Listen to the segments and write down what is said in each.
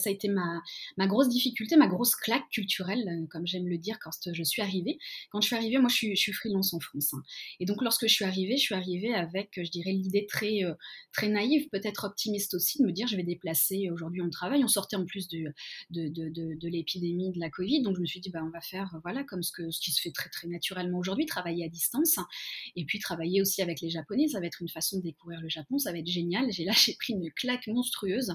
Ça a été ma, grosse difficulté, ma grosse claque culturelle, euh, comme j'aime le dire quand je suis arrivée. Quand je suis arrivée, moi je suis, freelance en France. Hein. Et donc lorsque je suis arrivée, je suis arrivée avec, je dirais, l'idée très, euh, naïve, peut-être optimiste aussi, de me dire je vais déplacer, aujourd'hui on travaille. On sortait en plus de, l'épidémie de la Covid, donc je me suis dit bah, on va faire voilà, comme ce, qui se fait très, très naturellement aujourd'hui, travailler à distance. Et puis travailler aussi avec les Japonais, ça va être une façon de découvrir le Japon, ça va être génial. J'ai là, j'ai pris une claque monstrueuse.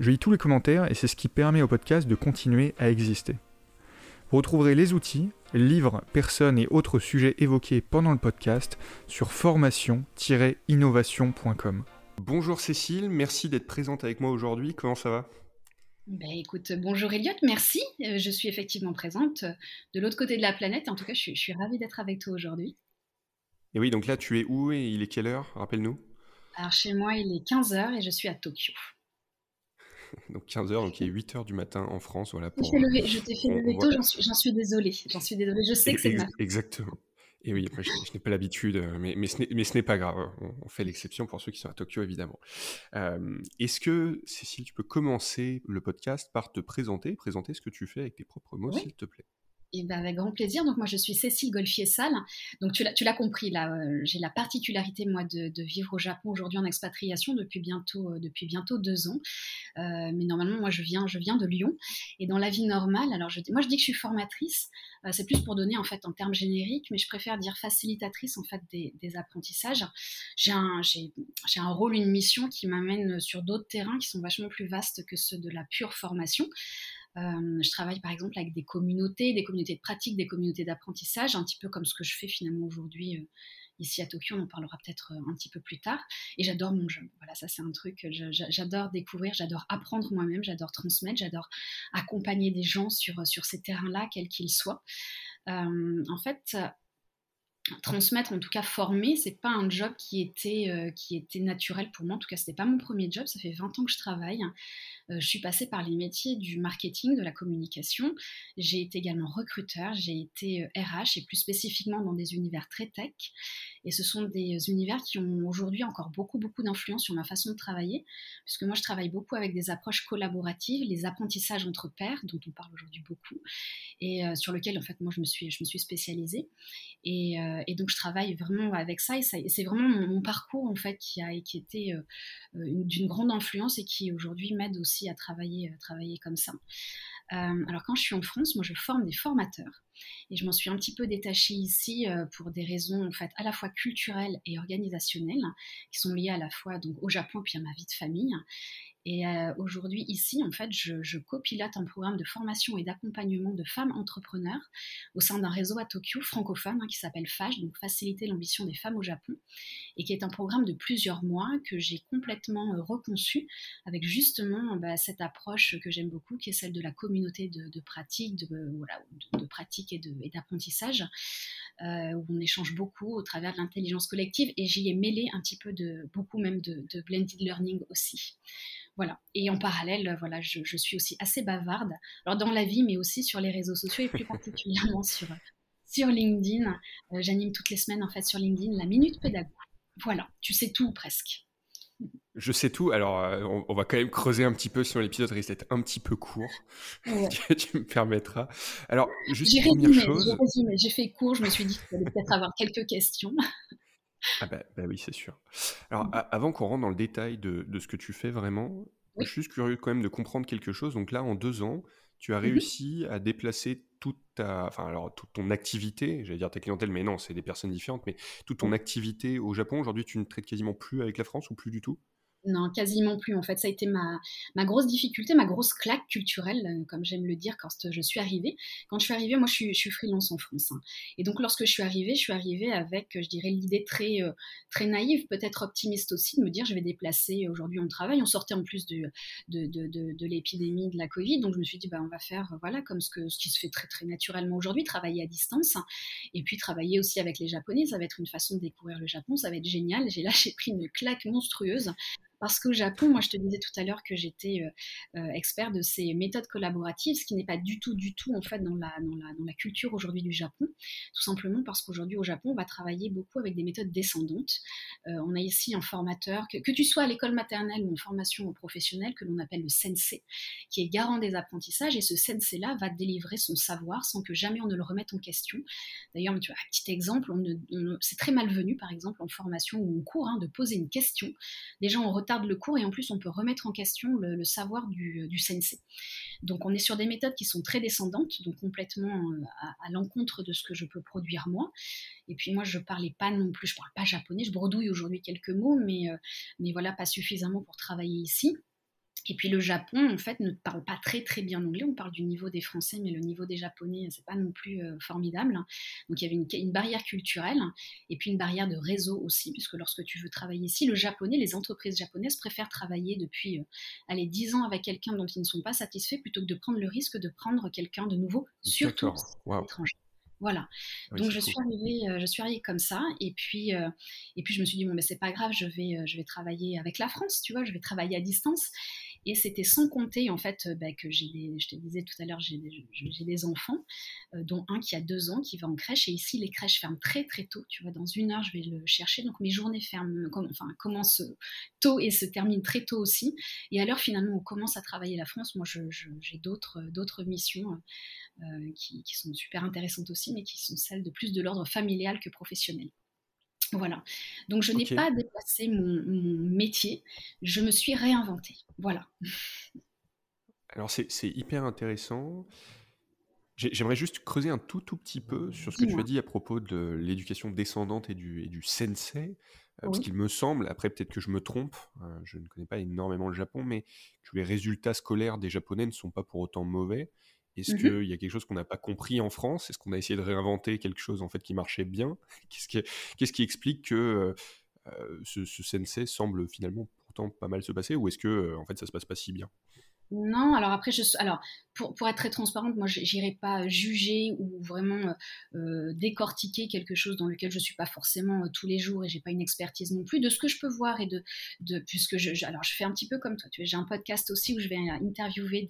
Je lis tous les commentaires et c'est ce qui permet au podcast de continuer à exister. Vous retrouverez les outils, livres, personnes et autres sujets évoqués pendant le podcast sur formation-innovation.com. Bonjour Cécile, merci d'être présente avec moi aujourd'hui. Comment ça va? Ben, écoute, bonjour Elliot, merci. Euh, je suis effectivement présente de l'autre côté de la planète. En tout cas, je suis, je suis ravie d'être avec toi aujourd'hui. Et oui, donc là, tu es où et il est quelle heure? Rappelle-nous. Alors, chez moi, il est 15h et je suis à Tokyo. donc 15h, donc il est 8h du matin en France. Voilà, pour, je t'ai fait lever tôt, j'en suis, suis désolée. J'en suis désolée, je sais que c'est ma Exactement. Et oui, après, je, n'ai pas l'habitude, euh, mais, mais ce n'est pas grave. On, fait l'exception pour ceux qui sont à Tokyo, évidemment. Euh, est-ce que, Cécile, tu peux commencer le podcast par te présenter, présenter ce que tu fais avec tes propres mots, s'il te plaît? Ben, avec grand plaisir. Donc moi je suis Cécile Golfier-Salle. Donc tu l'as compris là, euh, j'ai la particularité moi de, vivre au Japon aujourd'hui en expatriation depuis bientôt euh, depuis bientôt deux ans. Euh, mais normalement moi je viens je viens de Lyon et dans la vie normale. Alors je, moi je dis que je suis formatrice. c'est plus pour donner en fait en termes génériques, mais je préfère dire facilitatrice en fait des, des apprentissages. J'ai un j'ai un rôle une mission qui m'amène sur d'autres terrains qui sont vachement plus vastes que ceux de la pure formation. Je travaille par exemple avec des communautés, des communautés de pratique, des communautés d'apprentissage, un petit peu comme ce que je fais finalement aujourd'hui ici à Tokyo. On en parlera peut-être un petit peu plus tard. Et j'adore mon job. Voilà, ça c'est un truc. J'adore découvrir, j'adore apprendre moi-même, j'adore transmettre, j'adore accompagner des gens sur, sur ces terrains-là, quels qu'ils soient. en fait, transmettre, en tout cas former, c'est pas un job qui était, qui était naturel pour moi. En tout cas, c'était pas mon premier job. Ça fait 20 ans que je travaille. Euh, je suis passée par les métiers du marketing, de la communication. J'ai été également recruteur, j'ai été RH euh, et plus spécifiquement dans des univers très tech. Et ce sont des univers qui ont aujourd'hui encore beaucoup, beaucoup d'influence sur ma façon de travailler, puisque moi je travaille beaucoup avec des approches collaboratives, les apprentissages entre pairs, dont on parle aujourd'hui beaucoup, et euh, sur lequel en fait moi je me suis, je me suis spécialisée. Et, donc je travaille vraiment avec ça, et, c'est vraiment mon, parcours en fait qui a qui été d'une grande influence et qui aujourd'hui m'aide aussi à travailler, euh, travailler comme ça. Euh, alors quand je suis en France, moi je forme des formateurs et je m'en suis un petit peu détachée ici euh, pour des raisons en fait à la fois culturelles et organisationnelles qui sont liées à la fois donc au Japon puis à ma vie de famille. Et euh, aujourd'hui, ici, en fait, je, copilote un programme de formation et d'accompagnement de femmes entrepreneurs au sein d'un réseau à Tokyo francophone hein, qui s'appelle FAGE, donc Faciliter l'ambition des femmes au Japon, et qui est un programme de plusieurs mois que j'ai complètement euh, reconçu avec justement bah, cette approche que j'aime beaucoup, qui est celle de la communauté de, pratique, de, voilà, de, pratique et d'apprentissage, où on échange beaucoup au travers de l'intelligence collective, et j'y ai mêlé un petit peu de beaucoup même de blended learning aussi. Voilà. Et en parallèle, euh, voilà, je, suis aussi assez bavarde. Alors dans la vie, mais aussi sur les réseaux sociaux et plus particulièrement sur, sur LinkedIn. Euh, j'anime toutes les semaines en fait sur LinkedIn la minute pédago. Voilà, tu sais tout presque. Je sais tout. Alors, euh, on, va quand même creuser un petit peu sur l'épisode risque d'être un petit peu court. tu me permettras. Alors, juste première chose. J'ai fait court. Je me suis dit qu'il fallait peut-être avoir quelques questions. Ah bah, bah, oui, c'est sûr. Alors, mmh. avant qu'on rentre dans le détail de, ce que tu fais vraiment, je suis juste curieux quand même de comprendre quelque chose. Donc là, en deux ans, tu as mmh réussi à déplacer toute ta, enfin alors toute ton activité, j'allais dire ta clientèle, mais non, c'est des personnes différentes, mais toute ton activité au Japon. Aujourd'hui, tu ne traites quasiment plus avec la France ou plus du tout? Non, quasiment plus. En fait, ça a été ma, ma grosse difficulté, ma grosse claque culturelle, euh, comme j'aime le dire quand je suis arrivée. Quand je suis arrivée, moi, je suis, je suis freelance en France. Hein. Et donc, lorsque je suis arrivée, je suis arrivée avec, je dirais, l'idée très, euh, très naïve, peut-être optimiste aussi, de me dire, je vais déplacer. Aujourd'hui, on travaille. On sortait en plus de, de, de, de, l'épidémie de la Covid. Donc, je me suis dit, bah, on va faire, voilà, comme ce, que, ce qui se fait très, très naturellement aujourd'hui, travailler à distance. Et puis, travailler aussi avec les Japonais. Ça va être une façon de découvrir le Japon. Ça va être génial. J'ai là, j'ai pris une claque monstrueuse parce qu'au Japon, moi je te disais tout à l'heure que j'étais euh, euh, expert de ces méthodes collaboratives, ce qui n'est pas du tout, du tout en fait dans la, culture aujourd'hui du Japon, tout simplement parce qu'aujourd'hui au Japon, on va travailler beaucoup avec des méthodes descendantes. Euh, on a ici un formateur, que, tu sois à l'école maternelle ou en formation professionnelle, que l'on appelle le sensei, qui est garant des apprentissages, et ce sensei-là va délivrer son savoir sans que jamais on ne le remette en question. D'ailleurs, tu un petit exemple, on, c'est très malvenu, par exemple, en formation ou en cours, hein, de poser une question. Les gens en le cours et en plus on peut remettre en question le, savoir du, du, sensei. Donc on est sur des méthodes qui sont très descendantes, donc complètement euh, à, l'encontre de ce que je peux produire moi. Et puis moi je parlais pas non plus, je parle pas japonais, je bredouille aujourd'hui quelques mots, mais, euh, mais voilà pas suffisamment pour travailler ici. Et puis le Japon, en fait, ne parle pas très très bien anglais. On parle du niveau des Français, mais le niveau des Japonais, c'est pas non plus euh, formidable. Donc il y avait une, barrière culturelle et puis une barrière de réseau aussi, puisque lorsque tu veux travailler ici, le japonais, les entreprises japonaises préfèrent travailler depuis, euh, allez, 10 ans avec quelqu'un dont ils ne sont pas satisfaits plutôt que de prendre le risque de prendre quelqu'un de nouveau, surtout étranger. Voilà. Donc je suis arrivée, euh, je suis arrivée comme ça, et puis et puis je me suis dit bon mais c'est pas grave, je vais je vais travailler avec la France, tu vois, je vais travailler à distance. Et c'était sans compter, en fait, bah, que j'ai des, je te disais tout à l'heure, j'ai des, enfants, euh, dont un qui a deux ans, qui va en crèche. Et ici, les crèches ferment très, très tôt. Tu vois, dans une heure, je vais le chercher. Donc, mes journées ferment, enfin, commencent tôt et se terminent très tôt aussi. Et alors, finalement, on commence à travailler la France. Moi, j'ai d'autres, missions euh, qui sont super intéressantes aussi, mais qui sont celles de plus de l'ordre familial que professionnel. Voilà. Donc je n'ai pas déplacé mon, métier, je me suis réinventée. Voilà. Alors c'est hyper intéressant. J'aimerais juste creuser un tout tout petit peu sur ce que tu as dit à propos de l'éducation descendante et du, et du sensei. Euh, parce qu'il me semble, après peut-être que je me trompe, euh, je ne connais pas énormément le Japon, mais que les résultats scolaires des Japonais ne sont pas pour autant mauvais. Est-ce mmh qu'il y a quelque chose qu'on n'a pas compris en France? Est-ce qu'on a essayé de réinventer quelque chose en fait qui marchait bien? Qu'est-ce qui, explique que euh, euh, ce, ce sensei semble finalement pourtant pas mal se passer? Ou est-ce que euh, en fait ça se passe pas si bien? Non, alors après, je, alors, pour, être très transparente, moi, j'irai pas juger ou vraiment euh, euh, décortiquer quelque chose dans lequel je suis pas forcément euh, tous les jours et j'ai pas une expertise non plus de ce que je peux voir et de, puisque je, alors je fais un petit peu comme toi. J'ai un podcast aussi où je vais interviewer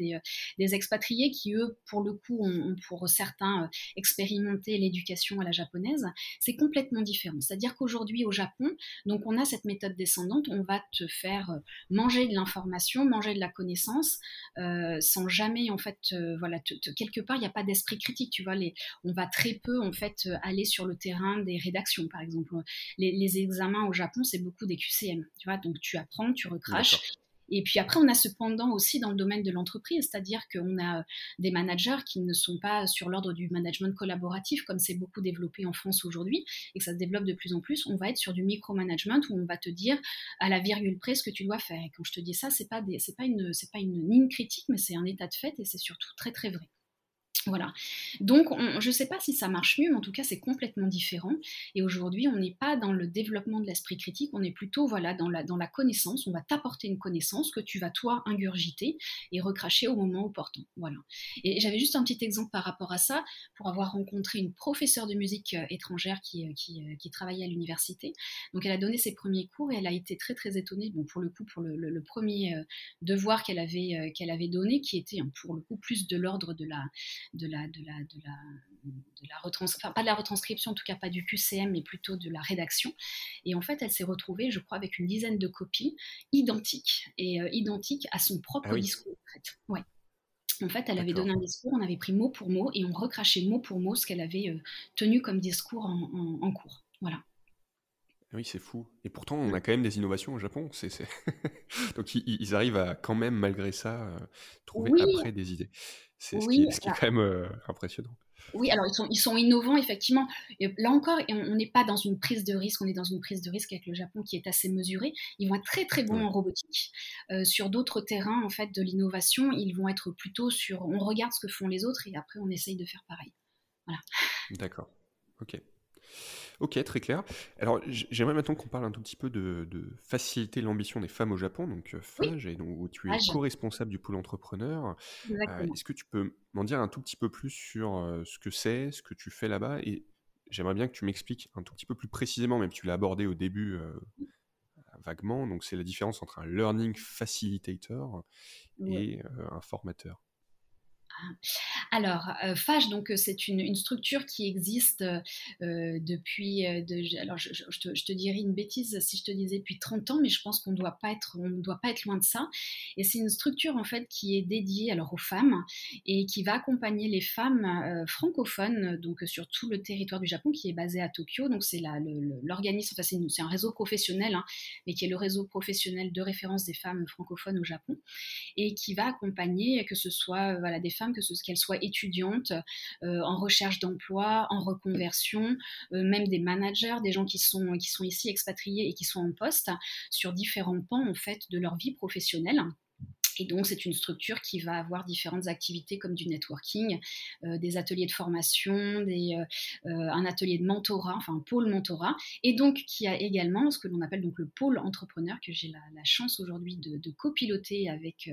des, expatriés qui eux, pour le coup, ont, pour certains expérimenté l'éducation à la japonaise. C'est complètement différent. C'est-à-dire qu'aujourd'hui au Japon, donc on a cette méthode descendante, on va te faire manger de l'information, manger de la connaissance sans jamais en fait euh, voilà quelque part il n'y a pas d'esprit critique tu vois les, on va très peu en fait euh, aller sur le terrain des rédactions par exemple. Les, les examens au Japon c'est beaucoup des QCM tu vois donc tu apprends tu recraches et puis après, on a cependant aussi dans le domaine de l'entreprise, c'est-à-dire qu'on a des managers qui ne sont pas sur l'ordre du management collaboratif, comme c'est beaucoup développé en France aujourd'hui, et que ça se développe de plus en plus. On va être sur du micromanagement où on va te dire à la virgule près ce que tu dois faire. Et quand je te dis ça, c'est pas c'est pas une, c'est pas une ligne critique, mais c'est un état de fait et c'est surtout très très vrai. Voilà. Donc, je ne sais pas si ça marche mieux, mais en tout cas, c'est complètement différent. Et aujourd'hui, on n'est pas dans le développement de l'esprit critique, on est plutôt voilà, dans, la, dans la connaissance. On va t'apporter une connaissance que tu vas, toi, ingurgiter et recracher au moment opportun. Voilà. Et j'avais juste un petit exemple par rapport à ça, pour avoir rencontré une professeure de musique euh, étrangère qui, euh, euh, qui, travaillait à l'université. Donc, elle a donné ses premiers cours et elle a été très, très étonnée, bon, pour le coup, pour le, premier devoir qu'elle avait, qu'elle avait donné, qui était, hein, pour le coup, plus de l'ordre de la de la, de la, de la, de la retranscription, pas de la retranscription, en tout cas pas du QCM, mais plutôt de la rédaction. Et en fait, elle s'est retrouvée, je crois, avec une dizaine de copies identiques, et euh, identiques à son propre ah discours. En fait. Ouais. En fait, elle avait donné un discours, on avait pris mot pour mot, et on recrachait mot pour mot ce qu'elle avait euh, tenu comme discours en, cours. Voilà. Oui, c'est fou. Et pourtant, on a quand même des innovations au Japon. C'est, Donc, ils, arrivent à quand même, malgré ça, euh, trouver après des idées. C'est ce, qui, est quand même euh, impressionnant. Oui, alors ils sont, ils sont innovants, effectivement. là encore, on n'est pas dans une prise de risque, on est dans une prise de risque avec le Japon qui est assez mesurée. Ils vont être très très bons en robotique. Euh, sur d'autres terrains, en fait, de l'innovation, ils vont être plutôt sur on regarde ce que font les autres et après on essaye de faire pareil. Voilà. D'accord. Ok. Ok, très clair. Alors, j'aimerais maintenant qu'on parle un tout petit peu de, faciliter l'ambition des femmes au Japon. Donc, euh, Fage, et donc, tu es co-responsable du pôle entrepreneur. Euh, est-ce que tu peux m'en dire un tout petit peu plus sur euh, ce que c'est, ce que tu fais là-bas? Et j'aimerais bien que tu m'expliques un tout petit peu plus précisément, même tu l'as abordé au début vaguement. Donc, c'est la différence entre un learning facilitator et un formateur. Alors, euh, FAGE, donc euh, c'est une, structure qui existe euh, depuis, alors je, te, dirais une bêtise si je te disais depuis 30 ans, mais je pense qu'on ne doit pas être, loin de ça. Et c'est une structure en fait qui est dédiée alors aux femmes et qui va accompagner les femmes francophones donc sur tout le territoire du Japon qui est basé à Tokyo. Donc c'est l'organisme, enfin c'est un réseau professionnel, hein, mais qui est le réseau professionnel de référence des femmes francophones au Japon et qui va accompagner que ce soit des femmes que ce qu'elles soient étudiantes, euh, en recherche d'emploi, en reconversion, euh, même des managers, des gens qui sont, qui sont ici expatriés et qui sont en poste sur différents pans en fait de leur vie professionnelle. Et donc, c'est une structure qui va avoir différentes activités comme du networking, euh, des ateliers de formation, euh, euh, un atelier de mentorat, enfin un pôle mentorat, et donc qui a également ce que l'on appelle donc le pôle entrepreneur que j'ai la, chance aujourd'hui de, copiloter avec,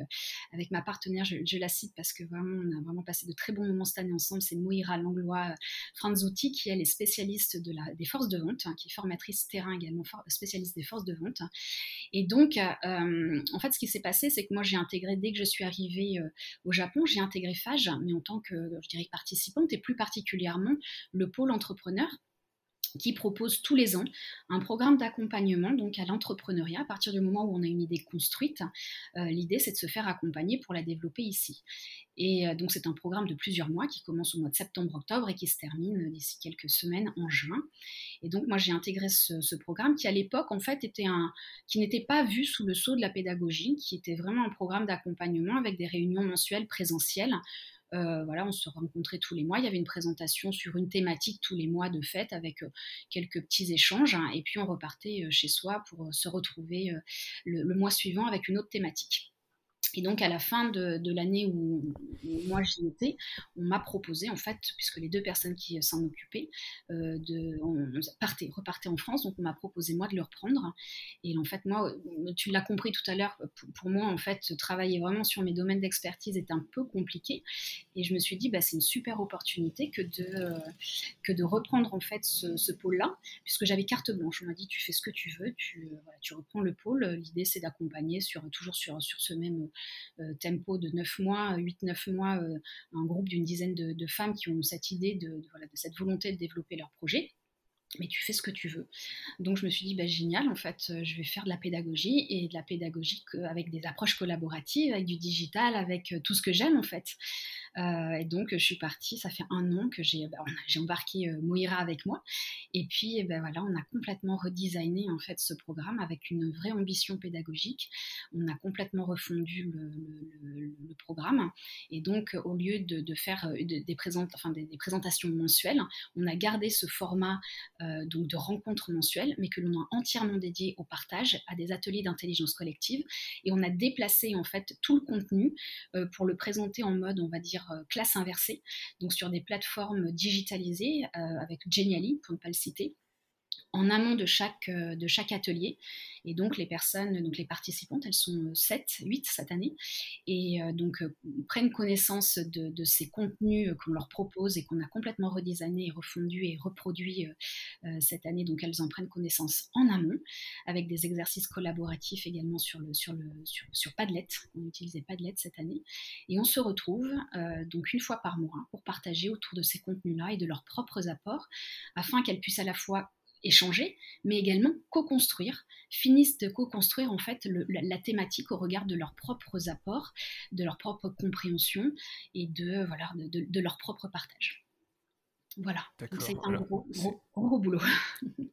avec ma partenaire. Je, la cite parce que vraiment, on a vraiment passé de très bons moments cette année ensemble. C'est Moira Langlois Franzouti qui est spécialiste de la, des forces de vente, hein, qui est formatrice terrain également, spécialiste des forces de vente. Et donc, en fait, ce qui s'est passé, c'est que moi j'ai un dès que je suis arrivée euh, au Japon, j'ai intégré FAGE, mais en tant que, je dirais, participante et plus particulièrement le pôle entrepreneur qui propose tous les ans un programme d'accompagnement donc à l'entrepreneuriat à partir du moment où on a une idée construite. Euh, l'idée c'est de se faire accompagner pour la développer ici. Et euh, donc c'est un programme de plusieurs mois qui commence au mois de septembre-octobre et qui se termine d'ici quelques semaines en juin. Et donc moi j'ai intégré ce, programme qui à l'époque en fait était un qui n'était pas vu sous le sceau de la pédagogie, qui était vraiment un programme d'accompagnement avec des réunions mensuelles présentielles euh, voilà, on se rencontrait tous les mois. Il y avait une présentation sur une thématique tous les mois de fête avec euh, quelques petits échanges. Hein, et puis on repartait euh, chez soi pour se retrouver le, mois suivant avec une autre thématique. Et donc à la fin de, l'année où, moi j'y étais, on m'a proposé en fait, puisque les deux personnes qui s'en occupaient, euh, repartaient en France, donc on m'a proposé moi de le reprendre. Et en fait moi, tu l'as compris tout à l'heure, pour, moi en fait, travailler vraiment sur mes domaines d'expertise est un peu compliqué. Et je me suis dit, bah, c'est une super opportunité que de, reprendre en fait ce, pôle-là, puisque j'avais carte blanche. On m'a dit, tu fais ce que tu veux, tu, reprends le pôle. L'idée c'est d'accompagner toujours sur, ce même euh, tempo de 9 mois, 8-9 mois, euh, un groupe d'une dizaine de, femmes qui ont cette idée de, de, cette volonté de développer leur projet mais tu fais ce que tu veux. Donc je me suis dit, bah, génial, en fait, euh, je vais faire de la pédagogie et de la pédagogie avec des approches collaboratives, avec du digital, avec tout ce que j'aime en fait. Euh, et donc, je suis partie, ça fait un an que j'ai bah, embarqué euh, Moira avec moi. Et puis, ben voilà, on a complètement redesigné en fait ce programme avec une vraie ambition pédagogique. On a complètement refondu le, programme. Et donc, au lieu de, faire euh, des, présentations mensuelles, on a gardé ce format donc de rencontres mensuelles, mais que l'on a entièrement dédié au partage, à des ateliers d'intelligence collective. Et on a déplacé en fait tout le contenu pour le présenter en mode, on va dire, euh, classe inversée, donc sur des plateformes digitalisées euh, avec Genially, pour ne pas le citer en amont de chaque, euh, de chaque atelier. Et donc les personnes, donc les participantes, elles sont 7, 8 cette année, et euh, donc euh, prennent connaissance de, ces contenus qu'on leur propose et qu'on a complètement redesigné et refondu et reproduit cette année. Donc elles en prennent connaissance en amont, avec des exercices collaboratifs également sur, le, sur, le, sur, Padlet. On utilisait Padlet cette année. Et on se retrouve donc une fois par mois pour partager autour de ces contenus-là et de leurs propres apports, afin qu'elles puissent à la fois échanger, mais également co-construire, finissent de co-construire en fait la, thématique au regard de leurs propres apports, de leur propre compréhension et de, voilà, de, leur propre partage. Voilà, c'est un gros, gros, boulot.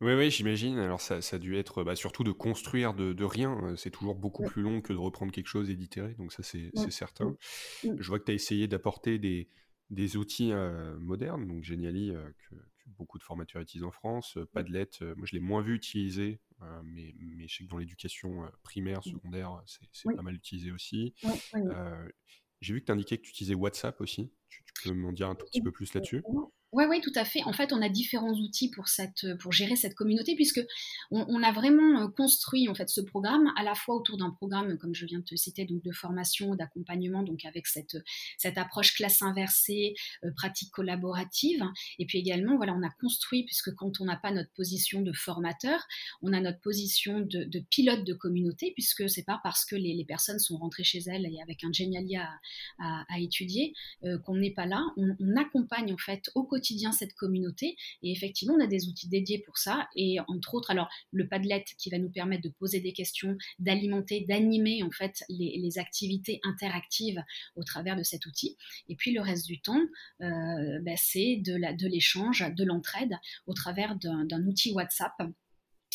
Oui, oui, j'imagine. Alors, ça, ça, a dû être bah, surtout de construire de, rien. C'est toujours beaucoup plus long que de reprendre quelque chose et d'itérer. Donc, ça, c'est certain. Je vois que tu as essayé d'apporter des, des outils modernes, donc Geniali, que, beaucoup de formateurs utilisent en France, Padlet, moi je l'ai moins vu utiliser, mais, mais je sais que dans l'éducation primaire, secondaire, c'est pas mal utilisé aussi. J'ai vu que tu indiquais que tu utilisais WhatsApp aussi. Tu, tu peux m'en dire un tout petit peu plus là-dessus? Oui, oui, tout à fait. En fait, on a différents outils pour, cette, pour gérer cette communauté, puisque on, a vraiment euh, construit en fait ce programme à la fois autour d'un programme, comme je viens de te citer, donc de formation, d'accompagnement, donc avec cette, cette approche classe inversée, euh, pratique collaborative, et puis également, voilà, on a construit, puisque quand on n'a pas notre position de formateur, on a notre position de, pilote de communauté, puisque c'est pas parce que les, personnes sont rentrées chez elles et avec un génialia à, étudier euh, qu'on n'est pas là. On, on accompagne en fait au quotidien cette communauté. Et effectivement, on a des outils dédiés pour ça. Et entre autres, alors le Padlet qui va nous permettre de poser des questions, d'alimenter, d'animer en fait les, activités interactives au travers de cet outil. Et puis le reste du temps, euh, ben, c'est de l'échange, de l'entraide au travers d'un outil WhatsApp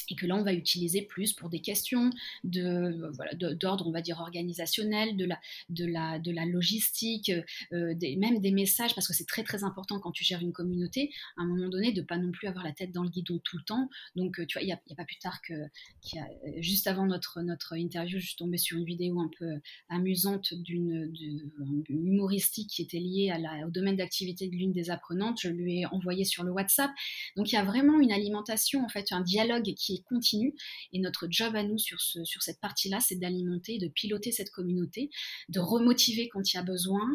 et que là on va utiliser plus pour des questions de voilà, d'ordre on va dire organisationnel de la de la de la logistique euh, même des messages parce que c'est très très important quand tu gères une communauté à un moment donné de pas non plus avoir la tête dans le guidon tout le temps. Donc euh, tu vois il y a, pas plus tard que juste avant notre notre interview je suis tombée sur une vidéo un peu amusante d'une humoristique qui était liée au domaine d'activité de l'une des apprenantes. Je lui ai envoyé sur le WhatsApp. Donc il y a vraiment une alimentation en fait un dialogue qui continue. Et notre job à nous sur, ce, sur cette partie-là, c'est d'alimenter, de piloter cette communauté, de remotiver quand il y a besoin,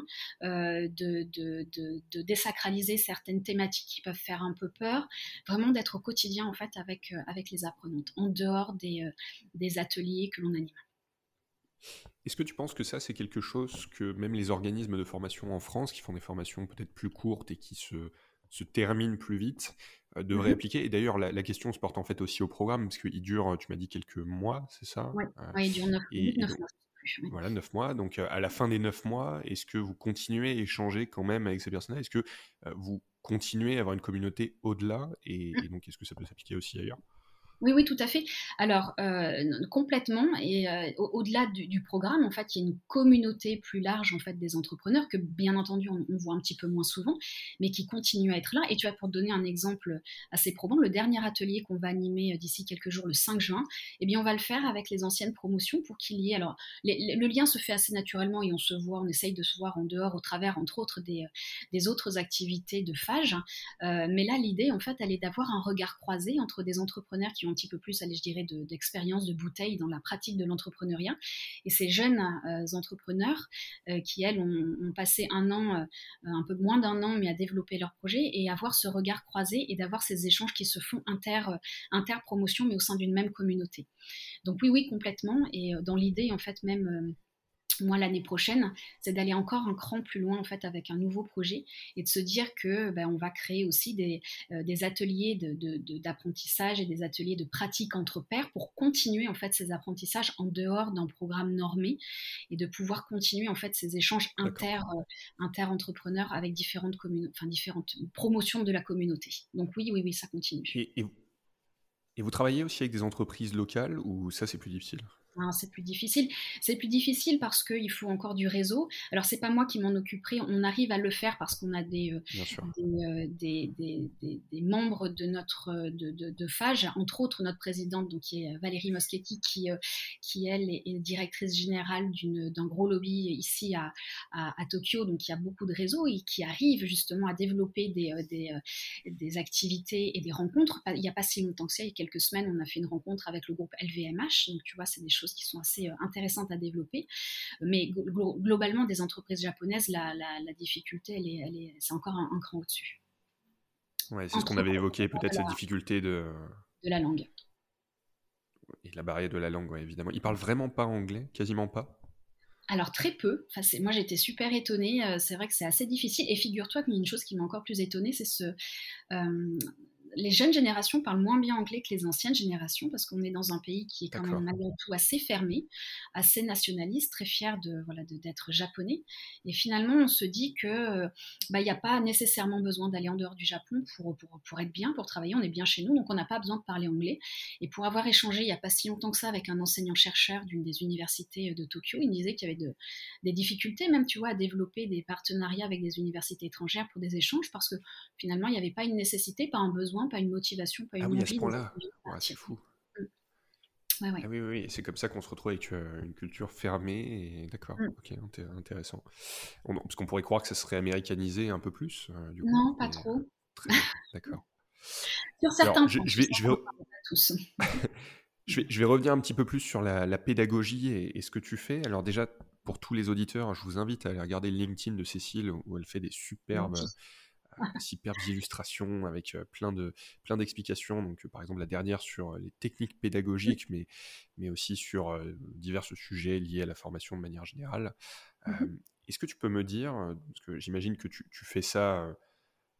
euh, de, de, désacraliser certaines thématiques qui peuvent faire un peu peur, vraiment d'être au quotidien en fait avec, euh, avec les apprenantes, en dehors des, euh, des ateliers que l'on anime. Est-ce que tu penses que ça, c'est quelque chose que même les organismes de formation en France, qui font des formations peut-être plus courtes et qui se, se terminent plus vite, devrait mhm. appliquer. Et d'ailleurs, la, question se porte en fait aussi au programme, parce qu'il dure, tu m'as dit, quelques mois, c'est ça Oui, euh, il dure 9, mois. Voilà, 9 mois. Donc, euh, à la fin des 9 mois, est-ce que vous continuez à échanger quand même avec ces personnes Est-ce que vous continuez à avoir une communauté au-delà? Et, mmh. et, donc, est-ce que ça peut s'appliquer aussi ailleurs? Oui, oui, tout à fait. Alors, euh, complètement. Et euh, au-delà du, programme, en fait, il y a une communauté plus large en fait des entrepreneurs que, bien entendu, on, voit un petit peu moins souvent, mais qui continuent à être là. Et tu vois, pour donner un exemple assez probant, le dernier atelier qu'on va animer euh, d'ici quelques jours, le 5 juin, eh bien, on va le faire avec les anciennes promotions pour qu'il y ait. Alors, le lien se fait assez naturellement et on se voit, on essaye de se voir en dehors, au travers, entre autres, des, autres activités de phage. mais là, l'idée, en fait, elle est d'avoir un regard croisé entre des entrepreneurs qui ont un petit peu plus, allez, je dirais, d'expérience de, bouteille dans la pratique de l'entrepreneuriat. Et ces jeunes euh, entrepreneurs euh, qui, elles, ont, passé un an, euh, un peu moins d'un an, mais à développer leur projet et avoir ce regard croisé et d'avoir ces échanges qui se font inter, inter-promotion, mais au sein d'une même communauté. Donc oui, oui, complètement. Et dans l'idée, en fait, même moi l'année prochaine, c'est d'aller encore un cran plus loin en fait avec un nouveau projet et de se dire que ben, on va créer aussi des, euh, des ateliers d'apprentissage de, et des ateliers de pratique entre pairs pour continuer en fait ces apprentissages en dehors d'un programme normé et de pouvoir continuer en fait ces échanges inter, euh, inter entrepreneurs avec différentes communes, enfin différentes promotions de la communauté. Donc oui, oui, oui, ça continue. et vous travaillez aussi avec des entreprises locales ou ça c'est plus difficile? C'est plus difficile. C'est plus difficile parce qu'il faut encore du réseau. Alors, c'est pas moi qui m'en occuperai. On arrive à le faire parce qu'on a des, euh, euh, des, des, des, membres de notre de, de, FAGE, entre autres notre présidente, donc, qui est Valérie Moschetti, qui, euh, qui elle est, directrice générale d'un gros lobby ici à, à, Tokyo, donc il y a beaucoup de réseaux et qui arrive justement à développer des, des, des activités et des rencontres. Il n'y a pas si longtemps que ça, il y a quelques semaines, on a fait une rencontre avec le groupe LVMH. Donc, tu vois, c'est des choses qui sont assez euh, intéressantes à développer. Mais globalement, des entreprises japonaises, la, difficulté, elle est, elle est, c'est encore un, un cran au-dessus. Ouais, c'est ce qu'on avait évoqué, peut-être cette difficulté de... De la langue. Et la barrière de la langue, évidemment. Ils parlent vraiment pas anglais, quasiment pas? Alors très peu. Enfin, moi j'étais super étonnée. Euh, c'est vrai que c'est assez difficile. Et figure-toi qu'il y a une chose qui m'a encore plus étonnée, c'est ce, euh, les jeunes générations parlent moins bien anglais que les anciennes générations parce qu'on est dans un pays qui est quand même malgré tout assez fermé, assez nationaliste, très fier de voilà d'être japonais. Et finalement, on se dit que bah, il n'y a pas nécessairement besoin d'aller en dehors du Japon pour, pour, pour, être bien, pour travailler. On est bien chez nous, donc on n'a pas besoin de parler anglais. Et pour avoir échangé il n'y a pas si longtemps que ça avec un enseignant-chercheur d'une des universités de Tokyo, il me disait qu'il y avait de, des difficultés même, tu vois, à développer des partenariats avec des universités étrangères pour des échanges parce que finalement, il n'y avait pas une nécessité, pas un besoin, pas une motivation, pas une ah oui, À ce point-là, c'est fou. Mm. Ah oui, oui, c'est comme ça qu'on se retrouve avec euh, une culture fermée. Et d'accord, mm. ok, intéressant. parce qu'on pourrait croire que ça serait américanisé un peu plus. Euh, non, pas trop. très bien, d'accord. Sur certains points. Je, vais, je, vais... tous. je, vais, je vais revenir un petit peu plus sur la, pédagogie et, ce que tu fais. Alors déjà, pour tous les auditeurs, je vous invite à aller regarder le LinkedIn de Cécile où elle fait des superbes superbes illustrations avec plein de plein d'explications. Donc, par exemple, la dernière sur les techniques pédagogiques, mais, mais aussi sur divers sujets liés à la formation de manière générale. Mmh est-ce que tu peux me dire, parce que j'imagine que tu, tu, fais ça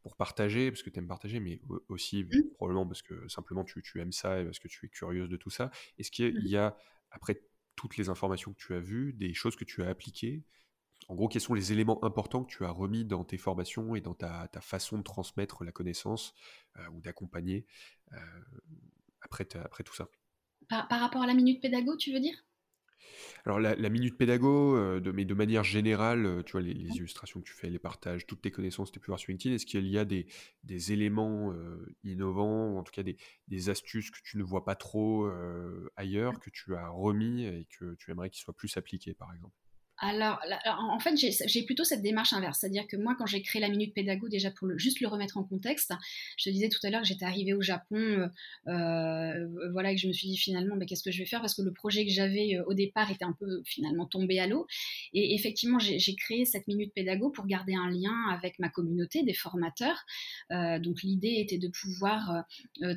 pour partager, parce que tu aimes partager, mais aussi mmh. probablement parce que simplement tu, tu, aimes ça et parce que tu es curieuse de tout ça. Est-ce qu'il y a, après toutes les informations que tu as vues, des choses que tu as appliquées en gros, quels sont les éléments importants que tu as remis dans tes formations et dans ta, façon de transmettre la connaissance euh, ou d'accompagner euh, après, après tout ça? Par, rapport à la minute pédago, tu veux dire? Alors la, minute pédago, euh, de, mais de manière générale, tu vois, les, illustrations que tu fais, les partages, toutes tes connaissances que tu peux voir sur LinkedIn, est-ce qu'il y a des, éléments innovants, ou en tout cas des, des, astuces que tu ne vois pas trop ailleurs, que tu as remis et que tu aimerais qu'ils soient plus appliqués, par exemple? Alors, en fait, j'ai plutôt cette démarche inverse. C'est-à-dire que moi, quand j'ai créé la Minute Pédago, déjà pour le, juste le remettre en contexte, je te disais tout à l'heure que j'étais arrivée au Japon, euh, euh, voilà, et que je me suis dit finalement, bah, qu'est-ce que je vais faire? Parce que le projet que j'avais euh, au départ était un peu finalement tombé à l'eau. Et effectivement, j'ai créé cette Minute Pédago pour garder un lien avec ma communauté des formateurs. donc, l'idée était de pouvoir